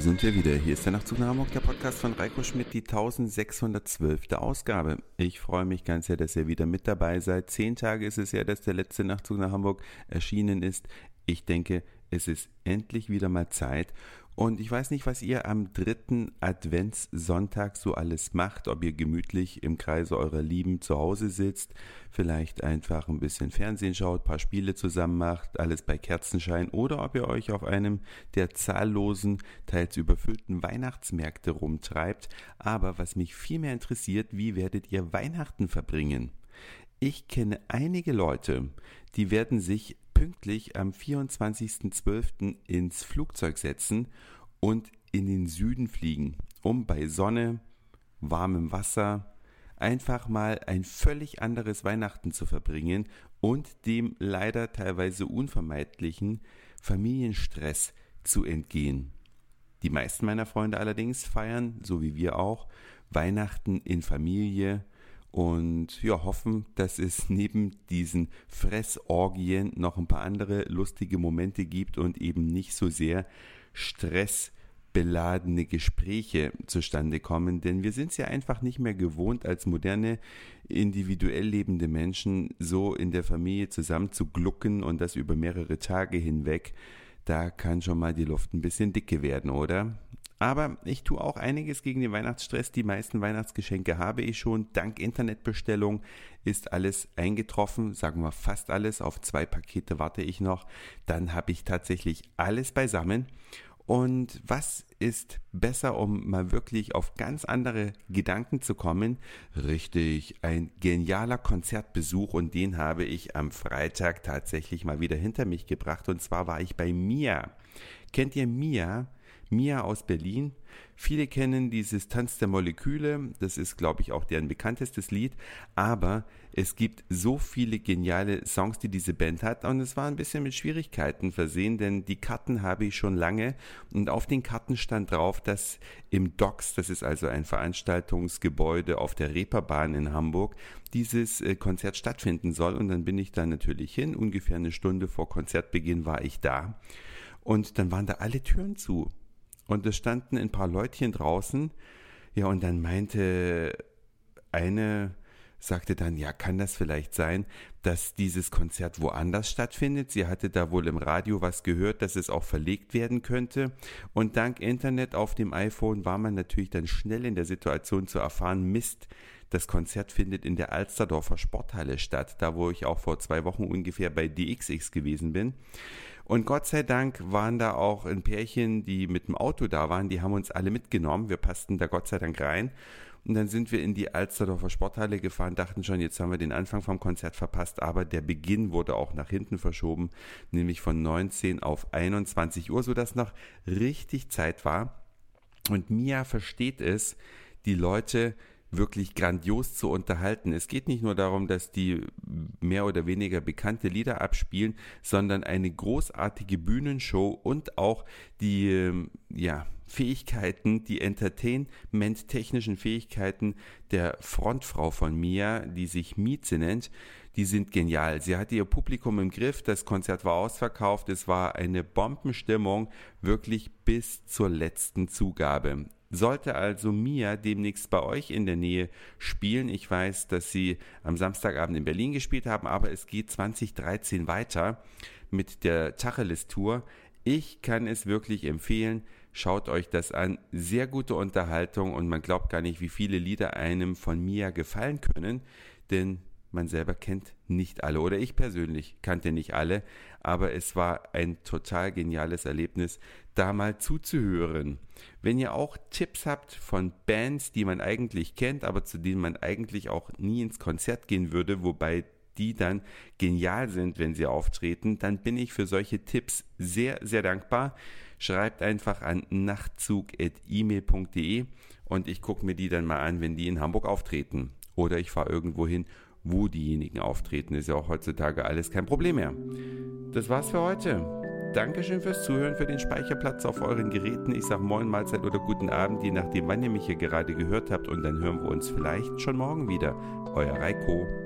sind wir wieder. Hier ist der Nachtzug nach Hamburg, der Podcast von Reiko Schmidt, die 1612. Ausgabe. Ich freue mich ganz sehr, dass ihr wieder mit dabei seid. Zehn Tage ist es ja, dass der letzte Nachtzug nach Hamburg erschienen ist. Ich denke, es ist endlich wieder mal Zeit. Und ich weiß nicht, was ihr am dritten Adventssonntag so alles macht, ob ihr gemütlich im Kreise eurer Lieben zu Hause sitzt, vielleicht einfach ein bisschen Fernsehen schaut, paar Spiele zusammen macht, alles bei Kerzenschein oder ob ihr euch auf einem der zahllosen, teils überfüllten Weihnachtsmärkte rumtreibt. Aber was mich viel mehr interessiert, wie werdet ihr Weihnachten verbringen? Ich kenne einige Leute, die werden sich pünktlich am 24.12. ins Flugzeug setzen und in den Süden fliegen, um bei Sonne, warmem Wasser, einfach mal ein völlig anderes Weihnachten zu verbringen und dem leider teilweise unvermeidlichen Familienstress zu entgehen. Die meisten meiner Freunde allerdings feiern, so wie wir auch, Weihnachten in Familie und ja, hoffen, dass es neben diesen Fressorgien noch ein paar andere lustige Momente gibt und eben nicht so sehr stressbeladene Gespräche zustande kommen, denn wir sind es ja einfach nicht mehr gewohnt, als moderne, individuell lebende Menschen so in der Familie zusammen zu glucken und das über mehrere Tage hinweg. Da kann schon mal die Luft ein bisschen dicke werden, oder? Aber ich tue auch einiges gegen den Weihnachtsstress. Die meisten Weihnachtsgeschenke habe ich schon. Dank Internetbestellung ist alles eingetroffen, sagen wir fast alles. Auf zwei Pakete warte ich noch. Dann habe ich tatsächlich alles beisammen. Und was ist besser, um mal wirklich auf ganz andere Gedanken zu kommen? Richtig, ein genialer Konzertbesuch und den habe ich am Freitag tatsächlich mal wieder hinter mich gebracht. Und zwar war ich bei Mia. Kennt ihr Mia? Mia aus Berlin. Viele kennen dieses Tanz der Moleküle, das ist, glaube ich, auch deren bekanntestes Lied, aber es gibt so viele geniale Songs, die diese Band hat. Und es war ein bisschen mit Schwierigkeiten versehen, denn die Karten habe ich schon lange. Und auf den Karten stand drauf, dass im Docks, das ist also ein Veranstaltungsgebäude auf der Reeperbahn in Hamburg, dieses äh, Konzert stattfinden soll. Und dann bin ich da natürlich hin, ungefähr eine Stunde vor Konzertbeginn war ich da. Und dann waren da alle Türen zu. Und es standen ein paar Leutchen draußen. Ja, und dann meinte eine, sagte dann, ja, kann das vielleicht sein, dass dieses Konzert woanders stattfindet? Sie hatte da wohl im Radio was gehört, dass es auch verlegt werden könnte. Und dank Internet auf dem iPhone war man natürlich dann schnell in der Situation zu erfahren, Mist, das Konzert findet in der Alsterdorfer Sporthalle statt, da wo ich auch vor zwei Wochen ungefähr bei DXX gewesen bin. Und Gott sei Dank waren da auch ein Pärchen, die mit dem Auto da waren, die haben uns alle mitgenommen. Wir passten da Gott sei Dank rein. Und dann sind wir in die Alsterdorfer Sporthalle gefahren, dachten schon, jetzt haben wir den Anfang vom Konzert verpasst, aber der Beginn wurde auch nach hinten verschoben, nämlich von 19 auf 21 Uhr, sodass noch richtig Zeit war. Und Mia versteht es, die Leute wirklich grandios zu unterhalten. Es geht nicht nur darum, dass die mehr oder weniger bekannte Lieder abspielen, sondern eine großartige Bühnenshow und auch die, ähm, ja, Fähigkeiten, die Entertainment-technischen Fähigkeiten der Frontfrau von Mia, die sich Mieze nennt, die sind genial. Sie hatte ihr Publikum im Griff, das Konzert war ausverkauft, es war eine Bombenstimmung, wirklich bis zur letzten Zugabe. Sollte also Mia demnächst bei euch in der Nähe spielen, ich weiß, dass sie am Samstagabend in Berlin gespielt haben, aber es geht 2013 weiter mit der Tacheles Tour. Ich kann es wirklich empfehlen. Schaut euch das an. Sehr gute Unterhaltung und man glaubt gar nicht, wie viele Lieder einem von Mia gefallen können, denn man selber kennt nicht alle oder ich persönlich kannte nicht alle, aber es war ein total geniales Erlebnis, da mal zuzuhören. Wenn ihr auch Tipps habt von Bands, die man eigentlich kennt, aber zu denen man eigentlich auch nie ins Konzert gehen würde, wobei die dann genial sind, wenn sie auftreten, dann bin ich für solche Tipps sehr, sehr dankbar. Schreibt einfach an nachtzug.email.de und ich gucke mir die dann mal an, wenn die in Hamburg auftreten. Oder ich fahre irgendwo hin wo diejenigen auftreten. Ist ja auch heutzutage alles kein Problem mehr. Das war's für heute. Dankeschön fürs Zuhören, für den Speicherplatz auf euren Geräten. Ich sag Moin, Mahlzeit oder guten Abend, je nachdem, wann ihr mich hier gerade gehört habt. Und dann hören wir uns vielleicht schon morgen wieder. Euer Reiko.